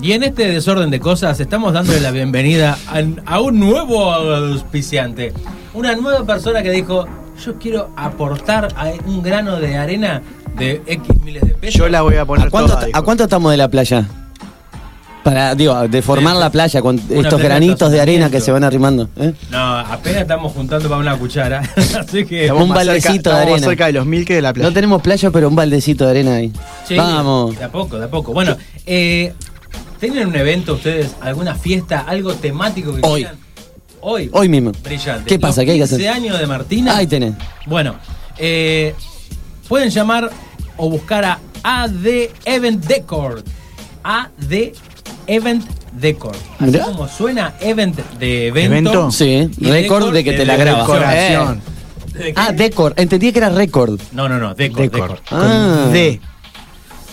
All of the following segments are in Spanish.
Y en este desorden de cosas estamos dándole la bienvenida a, a un nuevo auspiciante. Una nueva persona que dijo, yo quiero aportar a un grano de arena de X miles de pesos. Yo la voy a poner ¿A cuánto, toda. ¿A cuánto estamos de la playa? Para, digo, de formar Sí, la playa con estos granitos de arena que se van arrimando. ¿eh? No, apenas estamos juntando para una cuchara. Así que... Estamos un más cerca- baldecito de más arena. cerca de los mil que de la playa. No tenemos playa, pero un baldecito de arena ahí. Sí, Vamos. De a poco, de a poco. Bueno, eh, ¿tienen un evento ustedes, alguna fiesta, algo temático que Hoy. quieran? Hoy. Hoy mismo. Brillante. ¿Qué pasa? Los ¿Qué hay que hacer? 15 años de Martina. Ahí tenés. Bueno, eh, pueden llamar o buscar a AD Event Decor. AD Event Decor. Así Mirá. como suena Event de evento. ¿Evento? Sí, récord decor de que te la grabas. Decoración. ¿De? Ah, Decor. Entendí que era récord. No, no, no, Decor. Decor. Decor. Ah. D.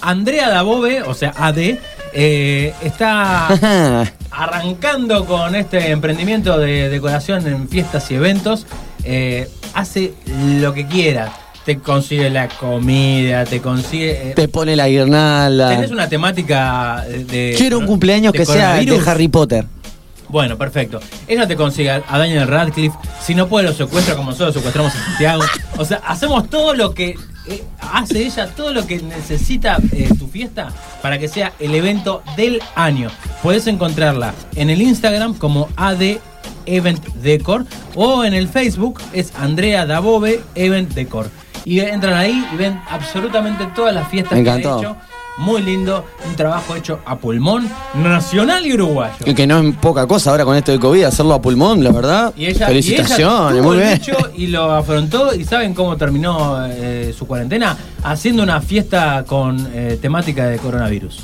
Andrea Dabove, o sea, AD, eh, está arrancando con este emprendimiento de decoración en fiestas y eventos. Eh, hace lo que quiera. Te consigue la comida, te consigue. eh, Te pone la guirnalda. ¿Tenés una temática de. Quiero un cumpleaños que sea de? Harry Potter. Bueno, perfecto. Ella te consigue a Daniel Radcliffe. Si no puede, lo secuestra como nosotros secuestramos a Santiago. O sea, hacemos todo lo que eh, hace ella, todo lo que necesita eh, tu fiesta para que sea el evento del año. Puedes encontrarla en el Instagram como AD Event Decor o en el Facebook es Andrea Dabove Event Decor. Y entran ahí y ven absolutamente todas las fiestas Me que ha encantó. hecho. Muy lindo, un trabajo hecho a pulmón, nacional y uruguayo. Y que no es poca cosa ahora con esto de COVID, hacerlo a pulmón, la verdad. Y ella, Felicitaciones, y ella muy bien. y lo afrontó. ¿Y saben cómo terminó eh, su cuarentena? Haciendo una fiesta con eh, temática de coronavirus.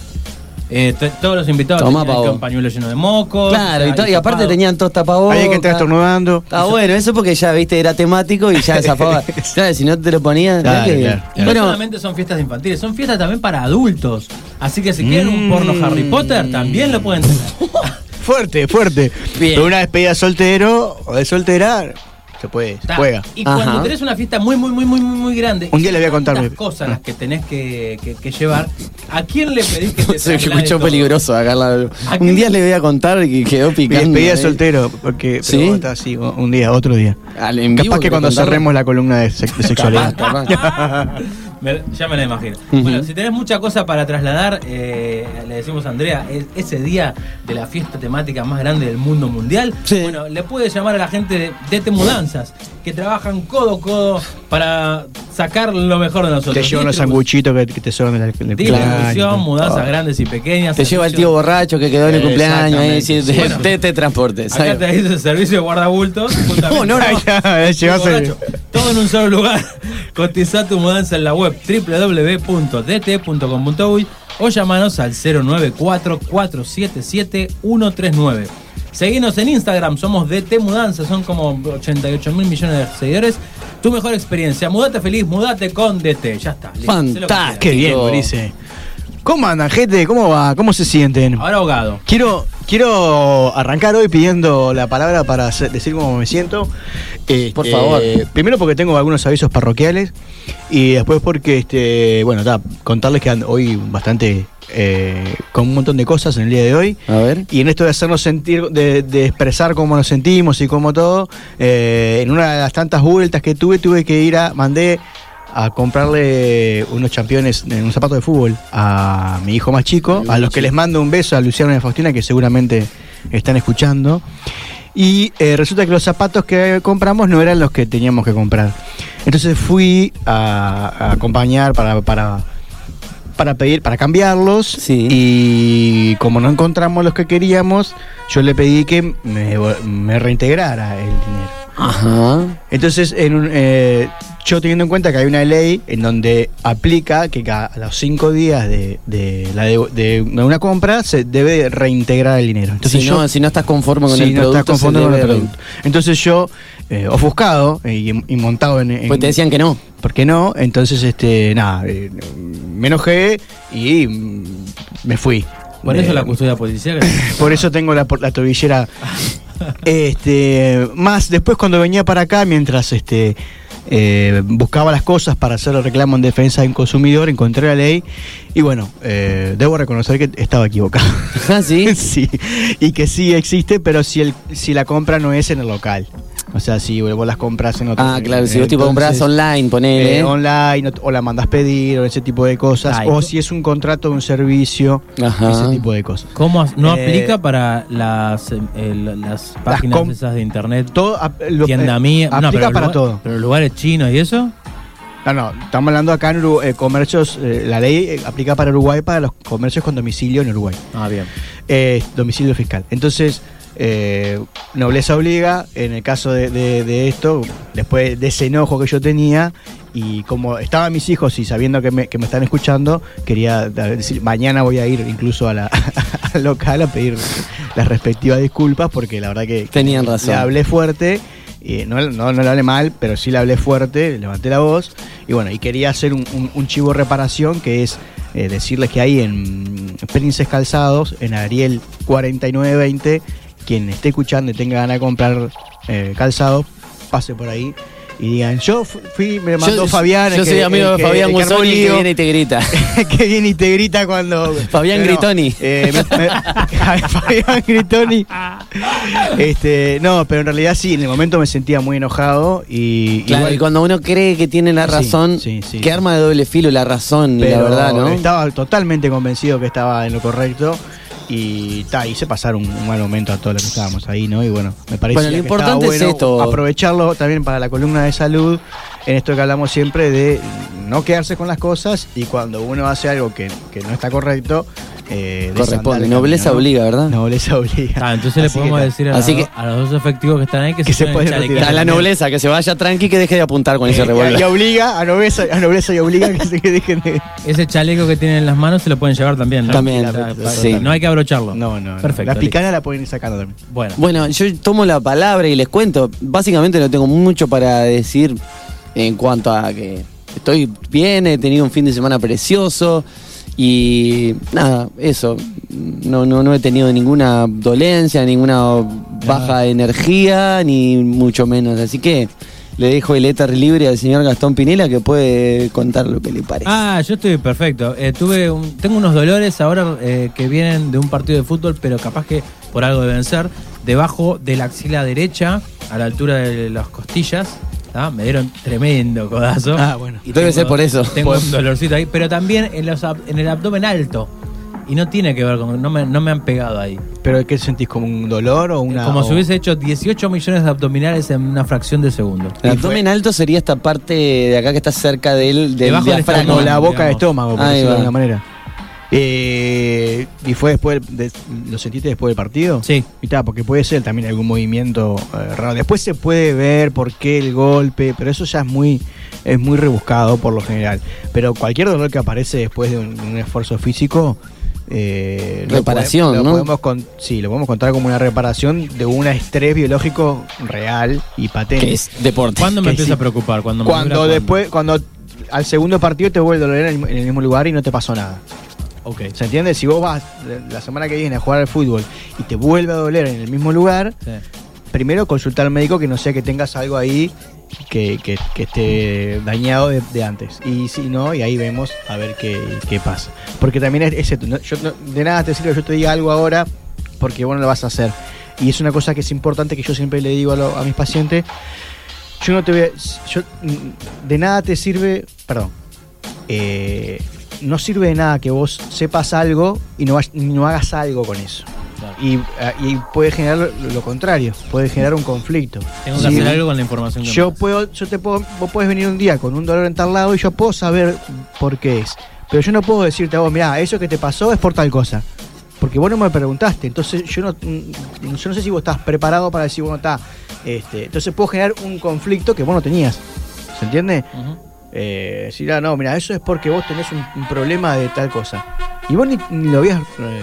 Eh, todos los invitados Tomá, tenían un pañuelo lleno de mocos. Claro, y, aparte tenían todos tapabocas. Hay que estar estornudando. Está bueno, eso porque ya, viste, era temático y ya zafaba. claro, si no te lo Claro, claro, Y no solamente son fiestas infantiles, son fiestas también para adultos. Así que si quieren un porno Mm. Harry Potter, también lo pueden tener. Fuerte, fuerte. Bien. Pero una despedida de soltero o de soltera, se puede, se Ta. juega. Y cuando tenés una fiesta muy, muy, muy, muy, muy, muy grande. Un día le voy a contar mi- cosas las que tenés que, que- que llevar. ¿A quién le pedís que te se escuchó peligroso acá. la- ¿A Un día le voy a contar y quedó picando. despedida de soltero, porque ¿Sí? pero está así, un día, otro día. Al Capaz que cuando contarlo. cerremos la columna de, sex- de sexualidad. Me- ya me la imagino. Bueno, si tenés mucha cosa para trasladar, eh, le decimos a Andrea, es- ese día de la fiesta temática más grande del mundo mundial, Sí. bueno, le puedes llamar a la gente de DT Mudanzas, que trabajan codo a codo para sacar lo mejor de nosotros. Te llevan los sanguchitos que, que te sobran del, del Distribución, cumpleaños. mudanzas grandes y pequeñas. Te lleva el tío borracho que quedó en el cumpleaños. Exactamente. sí, Bueno. te, te transporte. Acá te dice servicio de guardabultos. No, no, no. Ya, Tío llegás a- borracho. Todo en un solo lugar. Cotiza tu mudanza en la web www.dt.com.uy o llamanos al 094-477-139. Seguinos en Instagram, somos DT Mudanza, son como 88 mil millones de seguidores. Tu mejor experiencia, mudate feliz, mudate con DT. Ya está. Fantástico. Qué bien, Maurice. ¿Cómo andan, gente? ¿Cómo va? ¿Cómo se sienten? Ahora ahogado. Quiero, quiero arrancar hoy pidiendo la palabra para decir cómo me siento. Este, Por favor. Primero porque tengo algunos avisos parroquiales y después porque, este, bueno, ta, contarles que ando hoy bastante eh, con un montón de cosas en el día de hoy. A ver. Y en esto de hacernos sentir, de, de expresar cómo nos sentimos y cómo todo, eh, en una de las tantas vueltas que tuve, tuve que ir a, mandé a comprarle unos championes, un zapato de fútbol a mi hijo más chico, a los que les mando un beso a Luciano y a Faustina, que seguramente están escuchando. Y eh, resulta que los zapatos que compramos no eran los que teníamos que comprar. Entonces fui a, a acompañar para, para, para pedir, para cambiarlos. Sí. Y como no encontramos los que queríamos, yo le pedí que me, me reintegrara el dinero. Ajá. Entonces, en un, eh, yo teniendo en cuenta que hay una ley en donde aplica que a los cinco días de, de la de, de una compra se debe reintegrar el dinero. Entonces si, yo, no, si no estás conforme con si el no producto, estás se conforme con el producto. Entonces yo, eh, ofuscado eh, y, y montado en, en- Pues te decían que no. ¿Por qué no? Entonces, este, nada, eh, me enojé y mm, me fui. Por eso Eh, la custodia policial. por eso tengo la, la tobillera. Este, más después cuando venía para acá, mientras este eh, buscaba las cosas para hacer el reclamo en defensa del consumidor, encontré la ley y bueno, eh, debo reconocer que estaba equivocado. Ah, sí. sí, y que sí existe, pero si el, si la compra no es en el local. O sea, si vos las compras en otro Ah, claro, si vos tipo compras online, ponele. eh, online o, o la mandas pedir o ese tipo de cosas, Ay, o si es un contrato de un servicio, Ajá. ese tipo de cosas. ¿Cómo no Eh, aplica para las, eh, el- las páginas esas de internet? Todo lo- Tienda eh, mía. no, aplica pero para lugar- todo. Pero lugares chinos y eso. No, no, estamos hablando acá en Uruguay, eh, comercios, eh, la ley eh, aplica para Uruguay para los comercios con domicilio en Uruguay, Ah, bien. eh, domicilio fiscal. Entonces, eh, nobleza obliga, en el caso de, de- de esto, después de ese enojo que yo tenía, y como estaban mis hijos y sabiendo que me, que me están escuchando, quería decir, mañana voy a ir incluso a la, al local a pedir las respectivas disculpas, porque la verdad que Tenían razón. le hablé fuerte. Y no, no, no le hablé mal, pero sí le hablé fuerte, levanté la voz. Y bueno, y quería hacer un, un- un chivo reparación que es eh, decirles que ahí en Princes Calzados, en Ariel 4920, quien esté escuchando y tenga ganas de comprar eh, calzado, pase por ahí y digan, yo fu- fui, me mandó yo, Fabián. Yo que- soy amigo de Fabián que Guzzoni que lío". viene y te grita. que viene y te grita cuando. Fabián Gritoni. eh, me- me- Fabián Gritoni. Este, no, pero en realidad sí, en el momento me sentía muy enojado y. Claro, igual- y cuando uno cree que tiene la razón, sí, sí. que arma de doble filo la razón y la pero verdad, ¿no? Estaba totalmente convencido que estaba en lo correcto. Y ta, hice pasar un, un mal momento a todos los que estábamos ahí, ¿no? Y bueno, me parece Bueno, lo que importante es bueno esto. aprovecharlo también para la columna de salud, en esto que hablamos siempre de no quedarse con las cosas y cuando uno hace algo que, que no está correcto, eh, Corresponde. Nobleza camino, ¿no? obliga, ¿verdad? Nobleza obliga. Ah, entonces le Así que podemos decir a, Así la- que- a los dos efectivos que están ahí que, Que se pongan pueden retirar. A la nobleza, que se vaya tranqui que deje de apuntar con ese Eh, revólver. y, y obliga a nobleza, a nobleza y obliga que se que dejen de. Ese chaleco que tienen en las manos se lo pueden llevar también, ¿no? También, sí. No hay que abrocharlo. No, no. no. Perfecto. La picana la pueden ir sacando también. Bueno. Bueno, yo tomo la palabra y les cuento. Básicamente no tengo mucho para decir en cuanto a que estoy bien, he tenido un fin de semana precioso y nada, eso. No, no, no he tenido ninguna dolencia, ninguna baja de energía, ni mucho menos. Así que le dejo el éter libre al señor Gastón Pinela que puede contar lo que le parece. Ah, yo estoy perfecto. Eh, tuve un- tengo unos dolores ahora eh, que vienen de un partido de fútbol, pero capaz que por algo deben ser. Debajo de la axila derecha, a la altura de las costillas. ¿Tá? Me dieron tremendo codazo. Ah, bueno. Y Debe ser por eso. Tengo un dolorcito ahí, pero también en, los ab- en el abdomen alto. Y no tiene que ver con. No me, no me han pegado ahí. ¿Pero qué sentís? ¿Como un dolor o una.? Como o- si hubiese hecho 18 millones de abdominales en una fracción de segundo. El abdomen alto sería esta parte de acá que está cerca del, del Debajo del. Como la boca digamos. de estómago, por decirlo de alguna manera. Eh, ¿Y fue después, de- lo sentiste después del partido? Sí. Y porque puede ser también algún movimiento eh, raro. Después se puede ver por qué el golpe, pero eso ya es muy, es muy rebuscado por lo general. Pero cualquier dolor que aparece después de un, un esfuerzo físico... eh, lo Reparación, lo ¿no? Podemos con- sí, lo podemos contar como una reparación de un estrés biológico real y patente. Que es deporte. ¿Cuándo me Que empieza sí. a preocupar? Cuando, me Cuando dura, después, cuando al segundo partido te vuelve a doler en el, en el mismo lugar y no te pasó nada. Ok. ¿Se entiende? Si vos vas la- semana que viene a jugar al fútbol y te vuelve a doler en el mismo lugar, Sí. primero consultar al médico que no sea que tengas algo ahí que, que- que esté dañado de, de antes. Y si no, y ahí vemos a ver qué, qué pasa. Porque también es, es esto, no- yo no- de nada te sirve que yo te diga algo ahora porque vos no lo vas a hacer. Y es una cosa que es importante que yo siempre le digo a, lo- a mis pacientes. yo no te voy a. yo, mm, de nada te sirve. Perdón. Eh, no sirve de nada que vos sepas algo y no, no hagas algo con eso. Y, ah, y puede generar lo, lo contrario, puede generar un conflicto. Tengo que Sí. hacer algo con la información que Yo das. puedo, yo te puedo, vos puedes venir un día con un dolor en tal lado y yo puedo saber por qué es. Pero yo no puedo decirte a vos, mira, eso que te pasó es por tal cosa. Porque vos no me preguntaste. Entonces yo no, mm, yo no sé si vos estás preparado para decir, bueno, está. Este, entonces puedo generar un conflicto que vos no tenías. ¿Se entiende? Ujú. Eh, decir, ah, no, mira, eso es porque vos tenés un, un problema de tal cosa. Y vos ni, ni lo habías eh,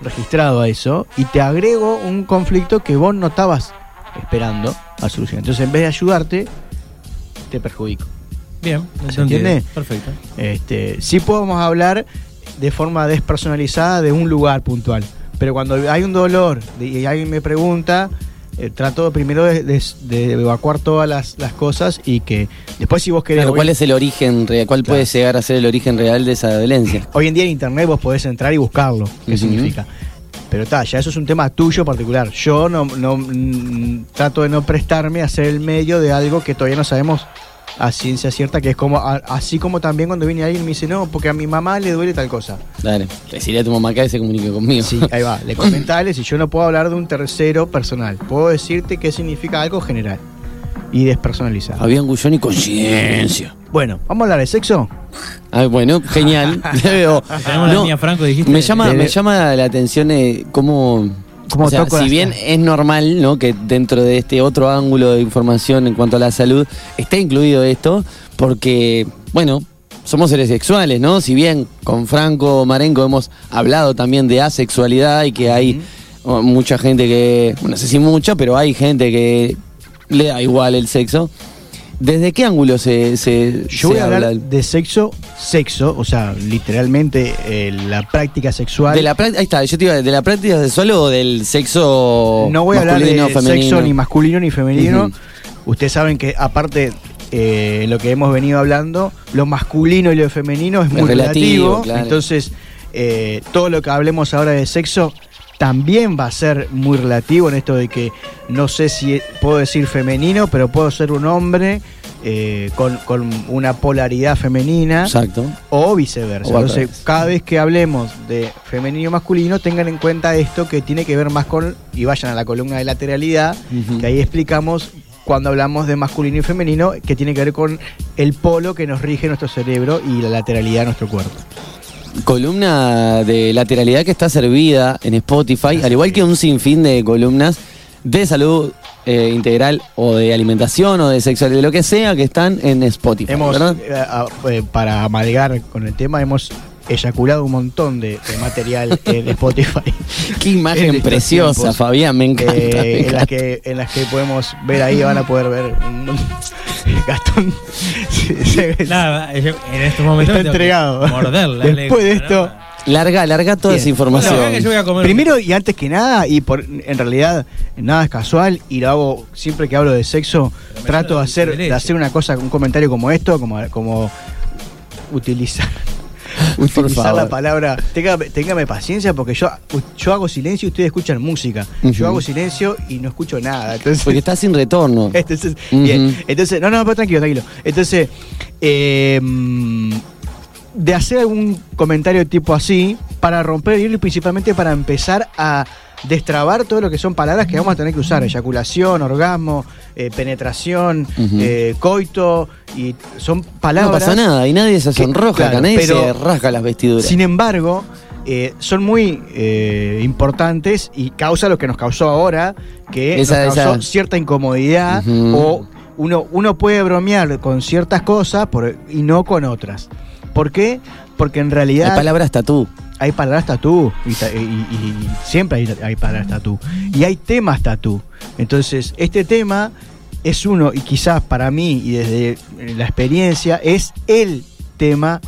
registrado a eso y te agrego un conflicto que vos no estabas esperando a solucionar. Entonces, en vez de ayudarte, te perjudico. Bien, ¿Se entiende? Perfecto. Este, sí podemos hablar de forma despersonalizada de un lugar puntual, pero cuando hay un dolor y alguien me pregunta, eh, trato primero de, de- de evacuar todas las, las cosas y que después si vos querés... Claro, hoy- ¿cuál es el origen real? ¿Cuál Claro. puede llegar a ser el origen real de esa violencia? Hoy en día en internet vos podés entrar y buscarlo, qué significa. Pero está, ya eso es un tema tuyo particular. Yo no, no mm, trato de no prestarme a ser el medio de algo que todavía no sabemos a ciencia cierta, que es como a- así como también cuando viene alguien y me dice, no, porque a mi mamá le duele tal cosa. Dale, decirle a tu mamá que se comunique conmigo. Sí, ahí va, le comentales y yo no puedo hablar de un tercero personal. Puedo decirte qué significa algo general y despersonalizado. Había un gullón y conciencia. Bueno, ¿vamos a hablar de sexo? Ah, bueno, genial. Tenemos la no, línea Franco, dijiste. me llama, de- me llama la atención eh, cómo, Cómo o sea, toco si bien es normal, ¿no? Que dentro de este otro ángulo de información en cuanto a la salud esté incluido esto, porque, bueno, somos seres sexuales, ¿no? Si bien con Franco Marenco hemos hablado también de asexualidad y que hay mucha gente que, no sé si mucha, pero hay gente que le da igual el sexo. ¿Desde qué ángulo se, se, Yo se voy a hablar habla? de sexo, sexo, o sea, literalmente eh, la práctica sexual. De la práct- ahí está, yo te iba ¿de la práctica sexual o del sexo no voy a hablar de femenino? sexo ni masculino ni femenino. Ustedes saben que aparte eh, lo que hemos venido hablando, lo masculino y lo femenino es Es muy relativo, relativo. claro. Entonces, eh, todo lo que hablemos ahora de sexo también va a ser muy relativo en esto de que no sé si puedo decir femenino, pero puedo ser un hombre eh, con, con una polaridad femenina Exacto. o viceversa. O Entonces, cada vez que hablemos de femenino y masculino, tengan en cuenta esto que tiene que ver más con, y vayan a la columna de lateralidad, que ahí explicamos cuando hablamos de masculino y femenino, que tiene que ver con el polo que nos rige nuestro cerebro y la lateralidad de nuestro cuerpo. Columna de lateralidad que está servida en Spotify, al igual que un sinfín de columnas de salud eh, integral o de alimentación o de sexualidad, de lo que sea, que están en Spotify. Hemos, ¿verdad? eh, a- eh, para amalgar con el tema, hemos eyaculado un montón de, de material en Spotify. Qué en imagen preciosa, tiempos. Fabián, me encanta. Eh, me en, las que, en las que podemos ver ahí, van a poder ver un Gastón. se- se- Nada, yo en estos momentos. Está entregado. Morder la Después de esto-. Larga, larga toda Bien. esa información. Bueno, acá que yo voy a comer. Primero y antes que nada, y por en realidad nada es casual, y lo hago siempre que hablo de sexo, Pero trato de hacer, de hacer una cosa, un comentario como esto, como, como utilizar. Utilizar la palabra. Téngame, téngame paciencia porque yo, yo hago silencio y ustedes escuchan música. Yo hago silencio y no escucho nada. Entonces, Porque está sin retorno. Entonces, bien. Entonces, no, no, pero tranquilo, tranquilo. Entonces, eh, de hacer algún comentario tipo así, para romper el hilo y principalmente para empezar a destrabar todo lo que son palabras que vamos a tener que usar. Eyaculación, orgasmo, eh, penetración, eh, coito, y son No palabras... pasa nada y nadie se que- sonroja, claro, nadie pero- se rasga las vestiduras. Sin embargo, eh, son muy eh, importantes y causa lo que nos causó ahora, que Esa- nos causó esa- cierta incomodidad o uno, uno puede bromear con ciertas cosas por- y no con otras. ¿Por qué? Porque en realidad Hay palabras tatú. hay palabras tatú y, siempre hay, hay palabras tatú y hay temas tatú. Entonces, este tema es uno y quizás para mí y desde eh, la experiencia es el tema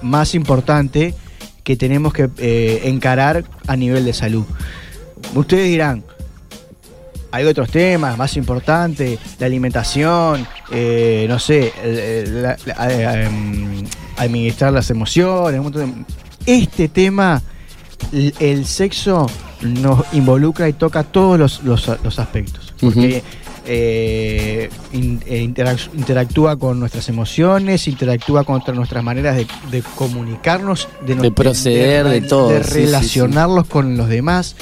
más importante que tenemos que eh, encarar a nivel de salud. Ustedes dirán, hay otros temas más importantes, la alimentación, eh, no sé, la- eh, em, administrar las emociones, un montón de- Este tema, el, el sexo nos involucra y toca todos los, los- los aspectos. Porque eh, in- eh, interac- interactúa con nuestras emociones, interactúa con nuestras maneras de, de comunicarnos, de, no- De proceder, de todo, de sí, sí, sí. relacionarlos con los demás.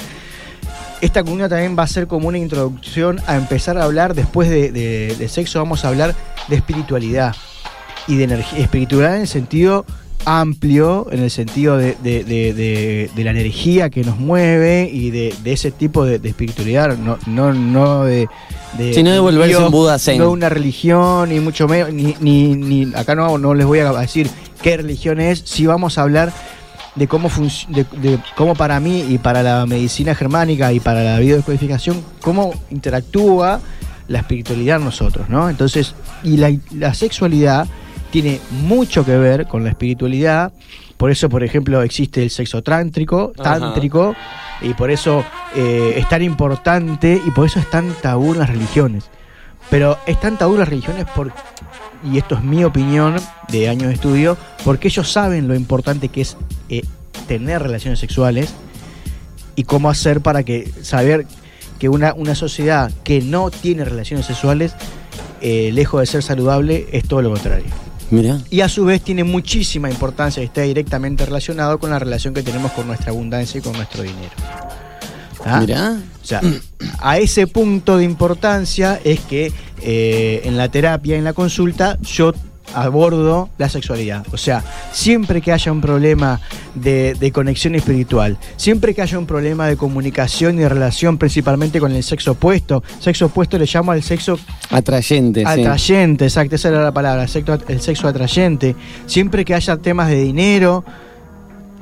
Esta comunidad también va a ser como una introducción a empezar a hablar, después de, de- de sexo, vamos a hablar de espiritualidad y de energía. Espiritualidad en el sentido amplio, en el sentido de, de- de- de- de la energía que nos mueve y de, ese tipo de, espiritualidad, no, no, no de, de. Sí, no de volverse un Buda zen. No una religión, ni mucho menos, ni, ni, ni- acá no, no les voy a decir qué religión es, sí vamos a hablar de cómo, de, de cómo para mí y para la medicina germánica y para la biodescodificación, cómo interactúa la espiritualidad en nosotros, ¿no? Entonces, y la, la sexualidad tiene mucho que ver con la espiritualidad, por eso, por ejemplo, existe el sexo trántrico, Ajá. tántrico, y por eso eh, es tan importante y por eso es tan tabú en las religiones. Pero es tan tabú en las religiones por, y esto es mi opinión de años de estudio, porque ellos saben lo importante que es eh, tener relaciones sexuales y cómo hacer para que saber que una, una sociedad que no tiene relaciones sexuales, eh, lejos de ser saludable, es todo lo contrario. Y a su vez tiene muchísima importancia y está directamente relacionado con la relación que tenemos con nuestra abundancia y con nuestro dinero. ¿Ah? Mirá. O sea, a ese punto de importancia es que eh, en la terapia, en la consulta, yo abordo la sexualidad. O sea, siempre que haya un problema de, de conexión espiritual, siempre que haya un problema de comunicación y de relación, principalmente con el sexo opuesto, sexo opuesto le llamo al sexo Atrayente, sí. Atrayente, exacto, esa era la palabra, sexo- el sexo atrayente. Siempre que haya temas de dinero,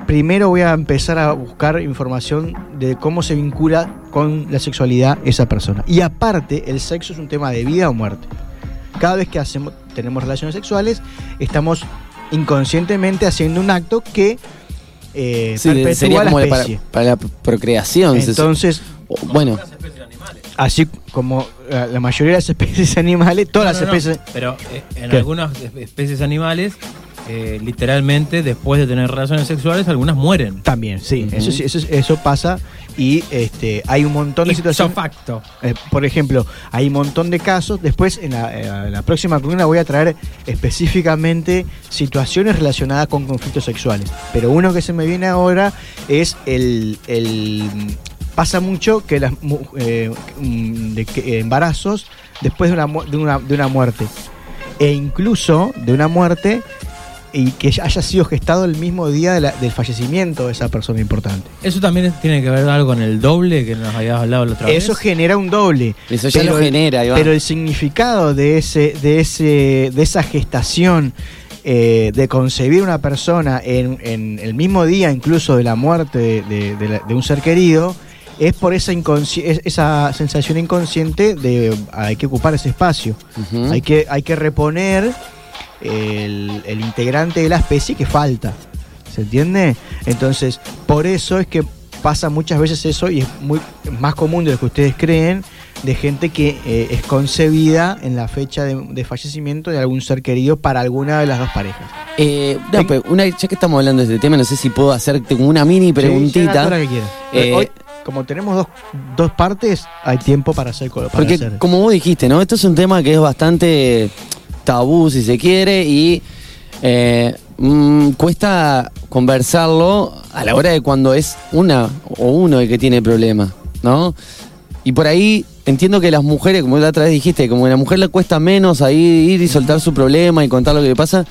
primero voy a empezar a buscar información de cómo se vincula con la sexualidad esa persona. Y aparte, el sexo es un tema de vida o muerte. Cada vez que hacemos, tenemos relaciones sexuales, estamos inconscientemente haciendo un acto que eh, Sí, perpetúa sería la como para, especie. para la procreación. Entonces, o- bueno, así como eh, la mayoría de las especies animales, todas No, las no, especies... Pero eh, en ¿Qué? algunas es- especies animales, eh, literalmente, después de tener relaciones sexuales, algunas mueren. También, sí, Ujú. eso, sí, eso, eso pasa y este, hay un montón de Ipso situaciones. facto. Eh, por ejemplo, hay un montón de casos. Después, en la, eh, la próxima columna, voy a traer específicamente situaciones relacionadas con conflictos sexuales. Pero uno que se me viene ahora es el. el- pasa mucho que las eh, mm, de que- embarazos después de una, de, una, de una muerte. E incluso de una muerte y que haya sido gestado el mismo día de la- del fallecimiento de esa persona importante. Eso también tiene que ver algo con el doble que nos habías hablado la otra vez. Eso genera un doble. eso ya Pero lo genera, Iván. Pero el significado de ese, de ese, de esa gestación, eh, de concebir una persona en, en el mismo día, incluso de la muerte de, de- de la- de un ser querido, es por esa inconsci- es- esa sensación inconsciente de hay que ocupar ese espacio. Hay que, hay que reponer el, el integrante de la especie que falta. ¿Se entiende? Entonces, por eso es que pasa muchas veces eso y es muy más común de lo que ustedes creen de gente que eh, es concebida en la fecha de, de fallecimiento de algún ser querido para alguna de las dos parejas. Eh, no, pero una, ya que estamos hablando de este tema, no sé si puedo hacerte una mini preguntita. que. Eh, Hoy, como tenemos dos, dos partes, hay tiempo para hacer. Para Porque hacer. como vos dijiste, ¿no? Esto es un tema que es bastante tabú, si se quiere, y eh, mm, cuesta conversarlo a la hora de cuando es una o uno el que tiene el problema, ¿no? Y por ahí entiendo que las mujeres, como la otra vez dijiste, como a la mujer le cuesta menos ahí ir y soltar su problema y contar lo que le pasa,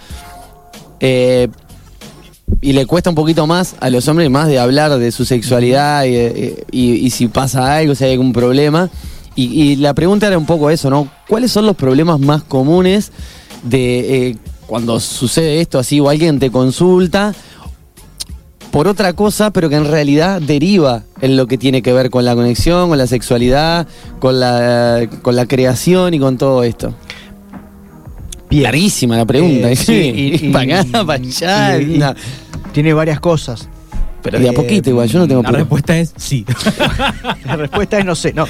eh, y le cuesta un poquito más a los hombres más de hablar de su sexualidad y, eh, y- y si pasa algo, si hay algún problema. Y, y la pregunta era un poco eso, ¿no? ¿Cuáles son los problemas más comunes de eh, cuando sucede esto así o alguien te consulta por otra cosa, pero que en realidad deriva en lo que tiene que ver con la conexión, con la sexualidad, con la, con la creación y con todo esto? Larguísima la pregunta. Eh, sí, y- y- para acá, para allá. Tiene varias cosas. Pero de a poquito igual, yo no tengo La respuesta es sí. La respuesta es no sé, no.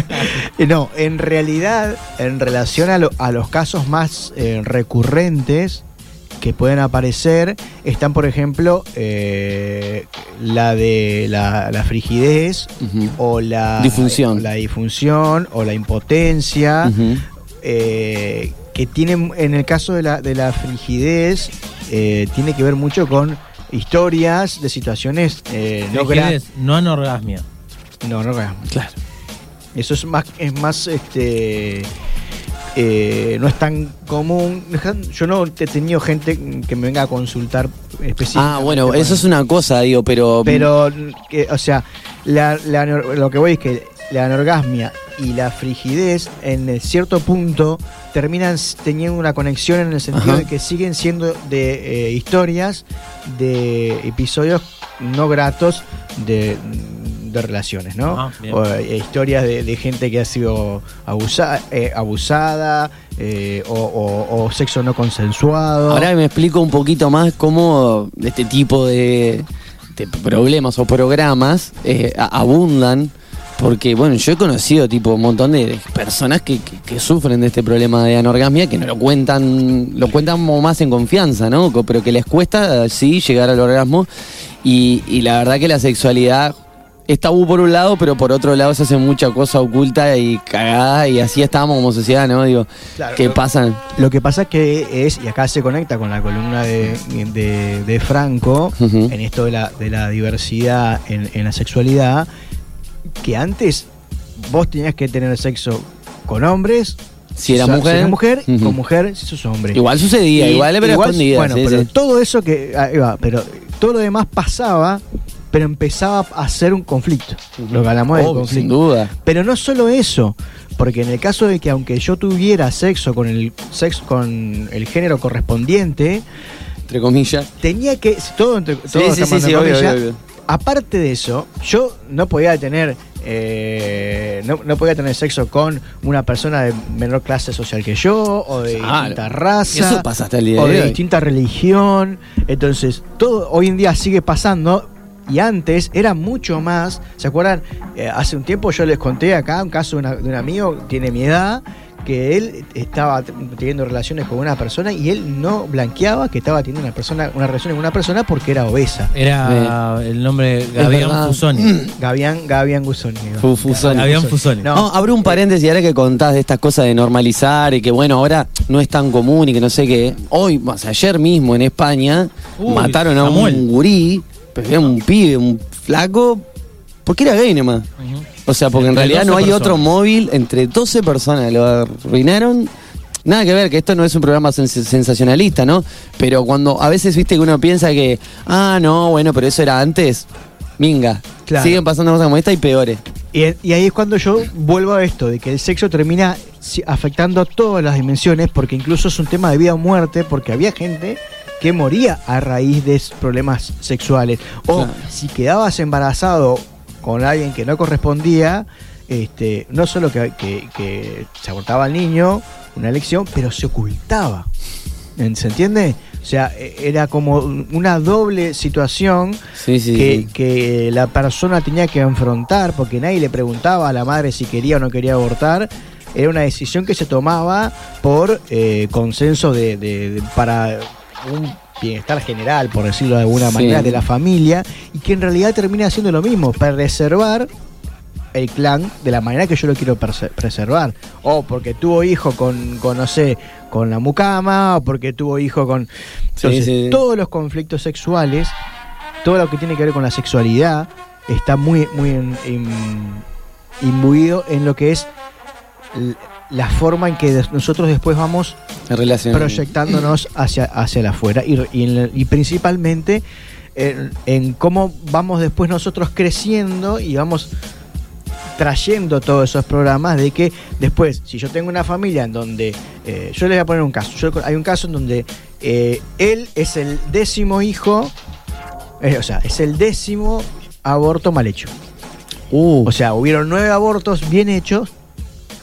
no, en realidad, en relación a, lo- a los casos más eh, recurrentes, que pueden aparecer están, por ejemplo, eh, la de la, la frigidez o la Disfunción. la disfunción o la impotencia, eh, que tienen, en el caso de la, de la frigidez, tiene que ver mucho con historias de situaciones eh, no gra- Frigidez, no anorgasmia. No, no gra- Claro. Eso es más, es más, este, eh, no es tan común. Yo no he tenido gente que me venga a consultar específicamente. Ah, bueno, eso es una cosa, digo, pero. Pero, que, o sea, la- la lo que voy es que la anorgasmia y la frigidez en cierto punto terminan teniendo una conexión en el sentido Ajá. de que siguen siendo de eh, historias, de episodios no gratos de, de relaciones, ¿no? Ah, o eh, historias de, de gente que ha sido abusa- eh, abusada eh, o, o- o sexo no consensuado. Ahora me explico un poquito más cómo este tipo de, de problemas o programas eh, abundan. Porque, bueno, yo he conocido tipo un montón de personas que, que- que sufren de este problema de anorgasmia, que no lo cuentan, lo cuentan más en confianza, ¿no? Pero que les cuesta, sí, llegar al orgasmo. Y, y la verdad que la sexualidad es tabú por un lado, pero por otro lado se hace mucha cosa oculta y cagada, y así estamos como sociedad, ¿no? Digo, Claro, ¿qué pasan? Lo que pasa que es, y acá se conecta con la columna de, de- de Franco, en esto de la, de la diversidad en, en la sexualidad, que antes vos tenías que tener sexo con hombres, Si era o sea, mujer. si mujer, con mujer si sos hombre. Igual sucedía, Y- igual pero igual, escondida. Bueno, sí, pero sí. todo eso que. ahí va, pero todo lo demás pasaba, pero empezaba a ser un conflicto. Lo que hablamos de Obvio, conflicto. sin duda. Pero no solo eso, porque en el caso de que aunque yo tuviera sexo con el sexo con el género correspondiente, Entre comillas. tenía que todo entre todo sí, obvio, comillas, obvio, obvio. aparte de eso, yo no podía tener eh, no, no podía tener sexo con una persona de menor clase social que yo o de Claro. distinta raza Eso pasa hasta el día o de distinta religión. Entonces, todo hoy en día sigue pasando. Y antes era mucho más. ¿Se acuerdan? Eh, hace un tiempo yo les conté acá un caso de, una- de un amigo, tiene mi edad, que él estaba teniendo relaciones con una persona y él no blanqueaba que estaba teniendo una persona, una relación con una persona porque era obesa. Era el nombre Gavián. Fusoni. Gavián, Gavián Gusoni. Fusoni. Gavián Fusoni. No. No, abro un paréntesis ahora que contás de estas cosas de normalizar y que bueno, ahora no es tan común y que no sé qué. Hoy, más ayer mismo en España, Uy, mataron a Samuel. un gurí, pero era un pibe, un flaco, porque era gay nomás. Ujú. O sea, porque en realidad no 12 hay otro móvil entre 12 personas, lo arruinaron. Nada que ver, que esto no es un programa sens- sensacionalista, ¿no? Pero cuando a veces viste que uno piensa que, ah, no, bueno, pero eso era antes, minga. Claro. Siguen pasando cosas como esta y peores. Y, y ahí es cuando yo vuelvo a esto, de que el sexo termina afectando todas las dimensiones, porque incluso es un tema de vida o muerte, porque había gente que moría a raíz de problemas sexuales. O Claro. si quedabas embarazado con alguien que no correspondía, este, no solo que, que- que se abortaba al niño, una elección, pero se ocultaba. ¿Se entiende? O sea, e- era como una doble situación Sí, sí, que, sí. que la persona tenía que enfrentar porque nadie le preguntaba a la madre si quería o no quería abortar. Era una decisión que se tomaba por eh, consenso de, de- de- para un bienestar general, por decirlo de alguna Sí. manera, de la familia, y que en realidad termina haciendo lo mismo, preservar el clan de la manera que yo lo quiero preservar. O porque tuvo hijo con, con, no sé, con la mucama, o porque tuvo hijo con... Entonces, sí. todos los conflictos sexuales, todo lo que tiene que ver con la sexualidad, está muy, muy imbuido en lo que es la forma en que nosotros después vamos proyectándonos hacia, hacia la afuera y, y y principalmente en, en cómo vamos después nosotros creciendo y vamos trayendo todos esos programas de que después, si yo tengo una familia en donde, eh, yo les voy a poner un caso, yo- hay un caso en donde eh, él es el décimo hijo, eh, o sea, es el décimo aborto mal hecho. Uh, O sea, hubieron nueve abortos bien hechos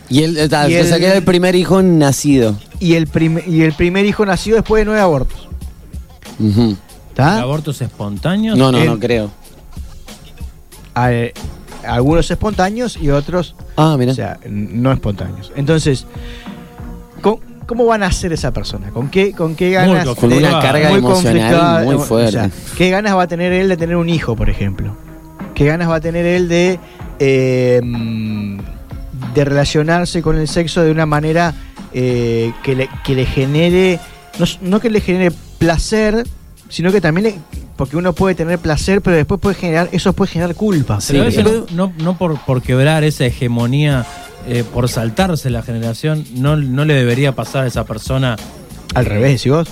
y él, eh, y o sea, el- que era el primer hijo nacido. y el, prim- y el primer hijo nacido después de nueve abortos. ¿Está? ¿Abortos espontáneos? No, no, El- no creo. a- algunos espontáneos y otros Ah, mira. o sea, no espontáneos. Entonces, con- ¿cómo van a ser esa persona? ¿Con qué, con qué ganas? Muy Con una Muy carga conflictuada, emocional muy o fuerte. sea, ¿Qué ganas va a tener él de tener un hijo, por ejemplo? ¿Qué ganas va a tener él de, eh, de relacionarse con el sexo de una manera eh, que, le, que le genere, no, que le genere placer, sino que también, le- porque uno puede tener placer, pero después puede generar, eso puede generar culpa. Pero a veces no, no por, por quebrar esa hegemonía, eh, por saltarse la generación, no, no le debería pasar a esa persona. Al revés, ¿y vos?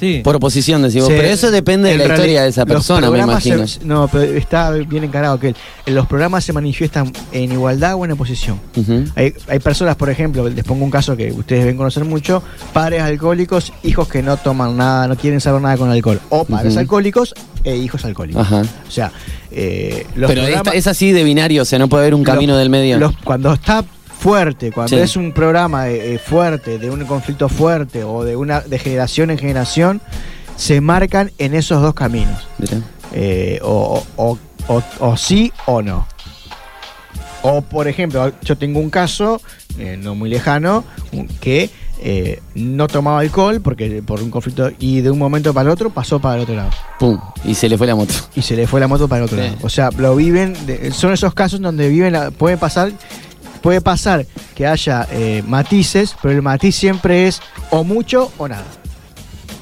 Sí. Por oposición, decimos. Se- pero eso depende de la historia de esa persona, me imagino. se- no, pero está bien encarado que los programas se manifiestan en igualdad o en oposición. Hay, hay personas, por ejemplo, les pongo un caso que ustedes deben conocer mucho, padres alcohólicos, hijos que no toman nada, no quieren saber nada con alcohol, o padres alcohólicos e hijos alcohólicos. Ajá. O sea, eh, los Pero esta- es así de binario, o sea, no puede haber un los- camino del medio. los- cuando está fuerte, cuando Sí. es un programa eh, fuerte, de un conflicto fuerte o de una de generación en generación, se marcan en esos dos caminos. Eh, o, o- o- o sí o no. O por ejemplo, yo tengo un caso, eh, no muy lejano, que eh, no tomaba alcohol porque por un conflicto y de un momento para el otro pasó para el otro lado. Pum, y se le fue la moto. Y se le fue la moto para el otro Sí. lado. O sea, lo viven, de- son esos casos donde viven, la- puede pasar, puede pasar que haya eh, matices, pero el matiz siempre es o mucho o nada.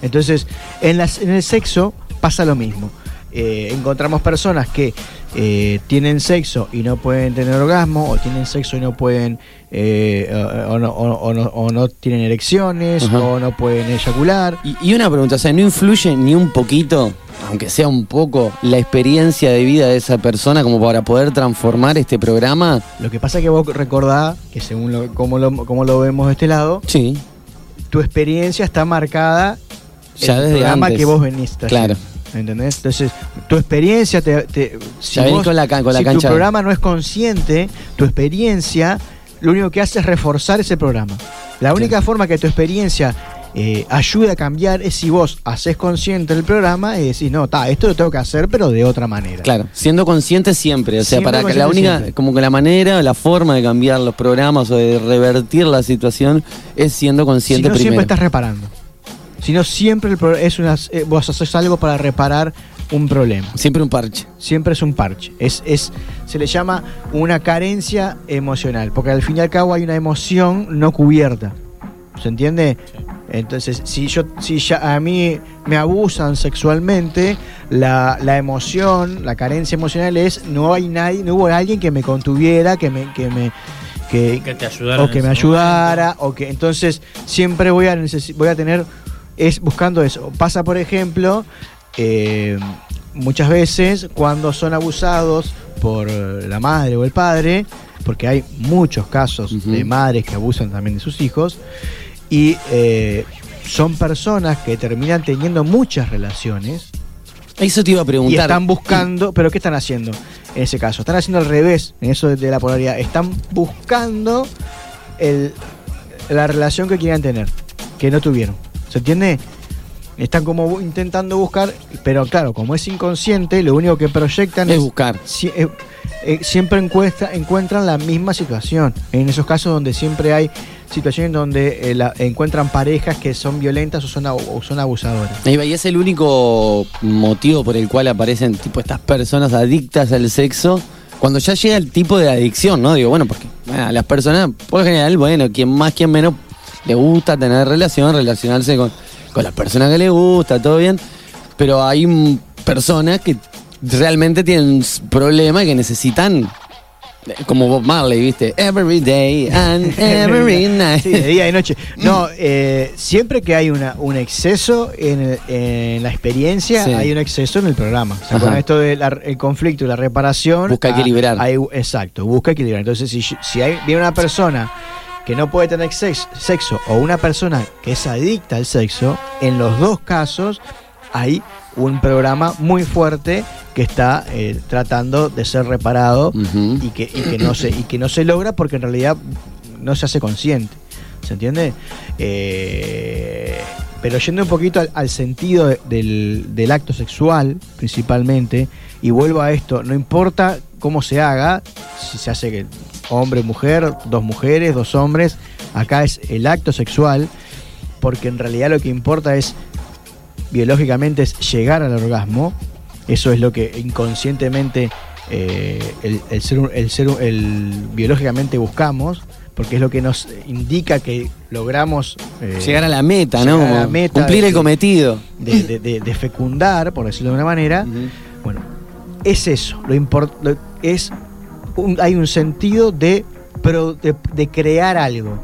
Entonces, en, las- en el sexo pasa lo mismo. Eh, encontramos personas que eh, tienen sexo y no pueden tener orgasmo, o tienen sexo y no pueden, eh, o, o no, o- no- o no tienen erecciones, o no pueden eyacular. Y, y una pregunta, o sea, ¿no influye ni un poquito, aunque sea un poco, la experiencia de vida de esa persona como para poder transformar este programa? Lo que pasa es que vos recordás que según lo, como, lo, como lo vemos de este lado, Sí, tu experiencia está marcada Ya en el desde programa antes. que vos trayendo. Claro. ¿Entendés? Entonces, tu experiencia te, te- si, vos- con la ca- con la si tu programa no es consciente, tu experiencia lo único que hace es reforzar ese programa. La única forma que tu experiencia eh, ayude a cambiar es si vos haces consciente el programa y decís, no, ta, esto lo tengo que hacer, pero de otra manera. Claro, siendo consciente siempre, o sea, para que la única, siempre. como que la manera, la forma de cambiar los programas o de revertir la situación es siendo Si consciente no, siempre primero. estás reparando. Si no, siempre el es una, eh, vos haces algo para reparar un problema. Siempre un parche. siempre es un parche. Es, es, se le llama una carencia emocional, porque al fin y al cabo hay una emoción no cubierta. ¿Se entiende? Entonces, si yo, si ya a mí me abusan sexualmente, la, la emoción, la carencia emocional es no hay nadie, no hubo alguien que me contuviera, que me, que me, que, Que te ayudara. o que me ayudara, o que entonces siempre voy a voy a tener es buscando eso. Pasa por ejemplo eh, muchas veces cuando son abusados por la madre o el padre, porque hay muchos casos de madres que abusan también de sus hijos y eh, son personas que terminan teniendo muchas relaciones Eso te iba a y preguntar. están buscando, pero ¿qué están haciendo en ese caso? Están haciendo al revés, en eso de, la polaridad. Están buscando el, la relación que quieran tener, que no tuvieron. ¿Se entiende? Están como intentando buscar, pero claro, como es inconsciente, lo único que proyectan es es, buscar. si- eh, eh, siempre encuesta, encuentran la misma situación. En esos casos donde siempre hay situaciones donde eh, la- encuentran parejas que son violentas o son, son abusadoras. Y es el único motivo por el cual aparecen tipo estas personas adictas al sexo. Cuando ya llega el tipo de adicción, ¿no? Digo, bueno, porque bueno, las personas, por lo general, bueno, quien más, quien menos, le gusta tener relación, relacionarse con, con la persona que le gusta, todo bien. Pero hay personas que realmente tienen un s- problema y que necesitan, como Bob Marley, ¿viste? Every day and every night. Sí, de día y noche. No, eh, siempre que hay una, un exceso en, el- en la experiencia, Sí. hay un exceso en el programa. O sea, Ajá. con esto del conflicto y la reparación. Busca ah, equilibrar. hay- exacto, busca equilibrar. Entonces, si, si hay, viene una persona que no puede tener sex- sexo o una persona que es adicta al sexo, en los dos casos hay un programa muy fuerte que está eh, tratando de ser reparado y que, y que no se y que no se logra porque en realidad no se hace consciente ¿se entiende? Eh, pero yendo un poquito al, al sentido de- del, del acto sexual principalmente y vuelvo a esto no importa cómo se haga si se hace que hombre mujer dos mujeres dos hombres acá es el acto sexual porque en realidad lo que importa es, biológicamente, es llegar al orgasmo. Eso es lo que inconscientemente eh, el, el ser, el ser el, biológicamente buscamos, porque es lo que nos indica que logramos eh, llegar a la meta, ¿no? a la meta Cumplir de- el cometido. de, de- de- de fecundar, por decirlo de una manera. Bueno, es eso. Lo import- lo- es un- hay un sentido de, pro- de, crear algo.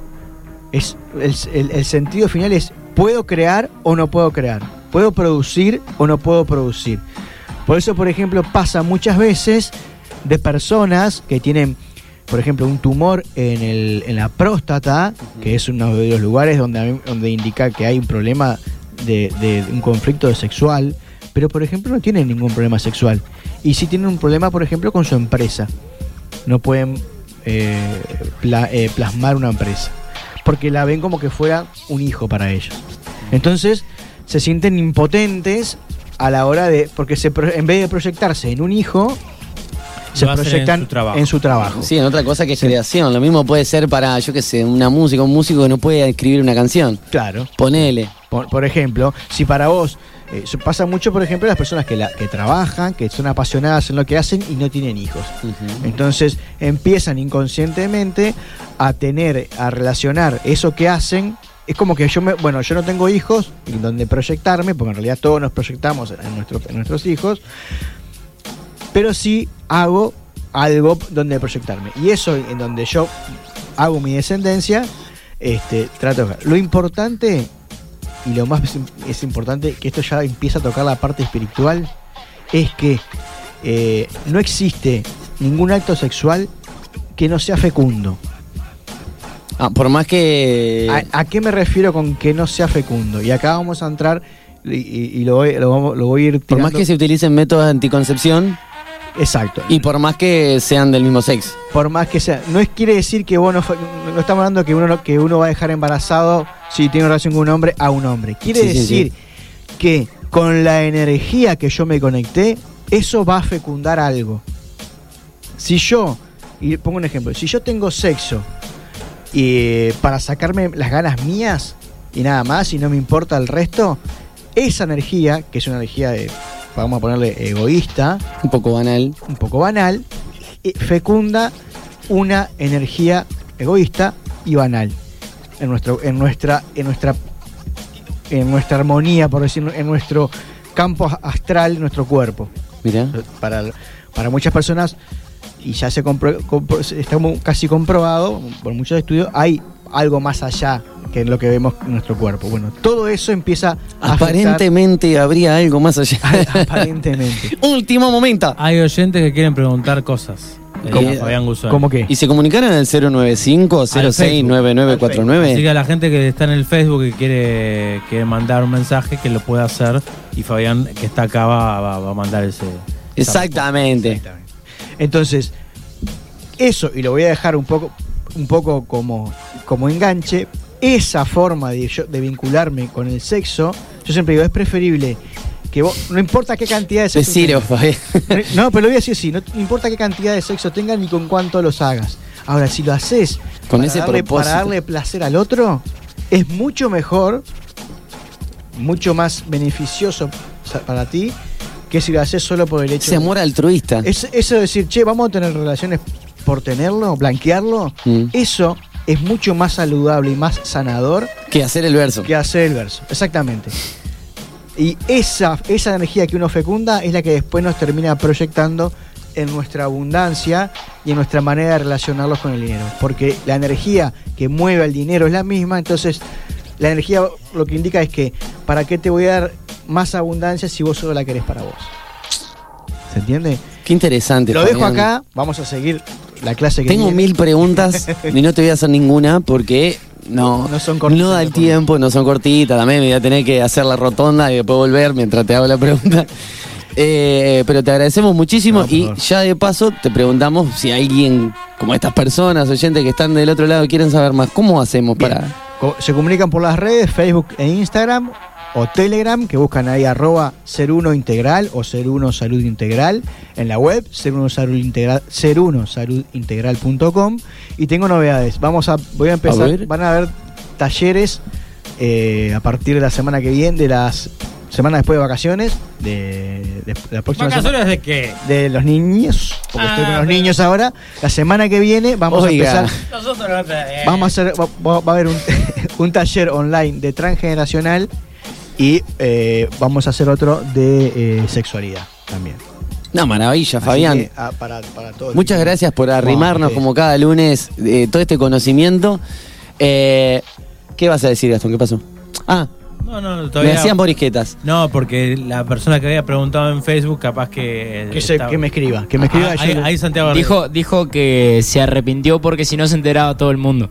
Es, el sentido final es puedo crear o no puedo crear. Puedo producir o no puedo producir. Por eso, por ejemplo, pasa muchas veces de personas que tienen, por ejemplo, un tumor en, el, en la próstata, que es uno de los lugares donde, donde indica que hay un problema de, de un conflicto sexual, pero por ejemplo no tienen ningún problema sexual. Y sí tienen un problema, por ejemplo, con su empresa. No pueden eh, pla- eh, plasmar una empresa, porque la ven como que fuera un hijo para ellos. Entonces se sienten impotentes a la hora de, porque se, pro- en vez de proyectarse en un hijo, se en proyectan su trabajo. en su trabajo. Sí, en otra cosa que es creación. Lo mismo puede ser para, yo qué sé, una música, un músico que no puede escribir una canción. Claro. Ponele. Por, por ejemplo, si para vos, eh, pasa mucho, por ejemplo, las personas que, la, que trabajan, que son apasionadas en lo que hacen y no tienen hijos. Entonces empiezan inconscientemente a tener, a relacionar eso que hacen. Es como que yo me, bueno, yo no tengo hijos en donde proyectarme, porque en realidad todos nos proyectamos en, nuestro- en nuestros hijos, pero sí hago algo donde proyectarme. Y eso en donde yo hago mi descendencia, este, trato de Lo importante y lo más es importante, que esto ya empieza a tocar la parte espiritual, es que eh, no existe ningún acto sexual que no sea fecundo. Ah, por más que. ¿A, a qué me refiero con que no sea fecundo? Y acá vamos a entrar y, y- y lo, voy, lo vamos- lo voy a ir por más tirando- que se utilicen métodos de anticoncepción Exacto. y por más que sean del mismo sexo. por más que sea, no es quiere decir que vos no, estamos hablando que uno no- que uno va a dejar embarazado si tiene relación con un hombre a un hombre. Quiere Sí, sí, decir que con la energía que yo me conecté, eso va a fecundar algo. Si yo, y pongo un ejemplo, si yo tengo sexo y para sacarme las ganas mías y nada más y no me importa el resto, esa energía, que es una energía de, vamos a ponerle egoísta, Un poco banal. un poco banal, eh, fecunda una energía egoísta y banal en nuestro, en nuestra, en nuestra, en nuestra armonía, por decirlo, en nuestro campo astral, nuestro cuerpo. Mira. Para, para muchas personas, y ya se compro- compro- está como casi comprobado por muchos estudios, hay algo más allá que en lo que vemos en nuestro cuerpo. Bueno, todo eso empieza a afectar- Aparentemente habría algo más allá. aparentemente. Último momento. Hay oyentes que quieren preguntar cosas. eh, ¿Cómo? Fabián Guzón. ¿Cómo qué? Y se comunicaron al 095 Al Facebook. 069949 Así que a la gente que está en el Facebook y quiere, quiere mandar un mensaje, que lo pueda hacer. Y Fabián, que está acá, va, va- va a mandar ese. Exactamente. Entonces, eso, y lo voy a dejar un poco, un poco como, como enganche, esa forma de, yo- de vincularme con el sexo, yo siempre digo, es preferible que vos, no importa qué cantidad de sexo Deciro, tengas. No, pero lo voy a decir así, no importa qué cantidad de sexo tengas ni con cuánto los hagas. Ahora, si lo haces Con para ese darle, propósito. para darle placer al otro, es mucho mejor, mucho más beneficioso para ti que si lo haces solo por el hecho Ese amor altruista. es, eso de decir, che, vamos a tener relaciones por tenerlo, blanquearlo, Mm. eso es mucho más saludable y más sanador Que hacer el verso. que hacer el verso. Exactamente. Y esa, esa energía que uno fecunda es la que después nos termina proyectando en nuestra abundancia y en nuestra manera de relacionarlos con el dinero. Porque la energía que mueve al dinero es la misma, entonces la energía lo que indica es que ¿para qué te voy a dar más abundancia si vos solo la querés para vos? ¿Se entiende? Qué interesante. Lo dejo acá, vamos a seguir la clase que Tengo viene. mil preguntas y no te voy a hacer ninguna porque no, No son cortitas, no da el tiempo, no son cortitas. También me voy a tener que hacer la rotonda y después volver mientras te hago la pregunta. Eh, pero te agradecemos muchísimo No, y ya de paso te preguntamos si alguien, como estas personas, oyentes que están del otro lado, quieren saber más. ¿Cómo hacemos Bien. para...? Se comunican por las redes, Facebook e Instagram o Telegram, que buscan ahí arroba ser uno integral o ser uno salud integral en la web, ser uno salud integral, ser uno saludintegral.com y tengo novedades. Vamos a, voy a empezar, A ver. van a haber talleres eh, a partir de la semana que viene, de las semanas después de vacaciones, de, de- de la próxima semana ¿Vacaciones de qué? de los niños, porque Ah, estoy con los pero- niños ahora. La semana que viene vamos Oiga. a empezar. Nosotros no te- Vamos a hacer, va, va- va a haber un, un taller online de transgeneracional y eh, vamos a hacer otro de eh, sexualidad también. No, maravilla, Así Fabián. que, ah, para, para todo el Muchas gracias por arrimarnos como cada lunes eh, todo este conocimiento. Eh, ¿Qué vas a decir, Gastón? ¿Qué pasó? Ah, No, no, me todavía. hacían borisquetas. No, porque la persona que había preguntado en Facebook, capaz que. Que, se- estaba- que me escriba, que me escriba. Ah, yo ahí, le- ahí Santiago Dijo, dijo que se arrepintió porque si no se enteraba todo el mundo.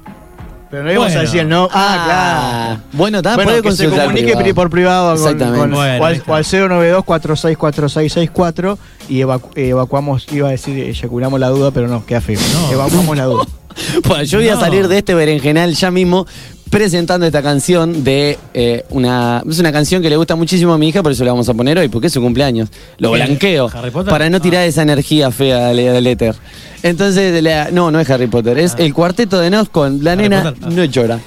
Pero no íbamos Bueno. a decir no. Ah, claro. Bueno, Bueno, puede que se comunique privado. pri- por privado con, Exactamente. con- Bueno, o al, está. o al 092-464664 y evacu- evacuamos, iba a decir, eyaculamos la duda, pero no, queda feo. No. Evacuamos la duda. Bueno, yo voy a salir de este berenjenal ya mismo presentando esta canción de eh, una. Es una canción que le gusta muchísimo a mi hija, por eso la vamos a poner hoy, porque es su cumpleaños. Lo blanqueo. ¿Harry Potter? Para no tirar Ah. esa energía fea del, del éter. Entonces, la- no, no es Harry Potter, es Ah. el cuarteto de Nos con La Harry nena Potter. No llora.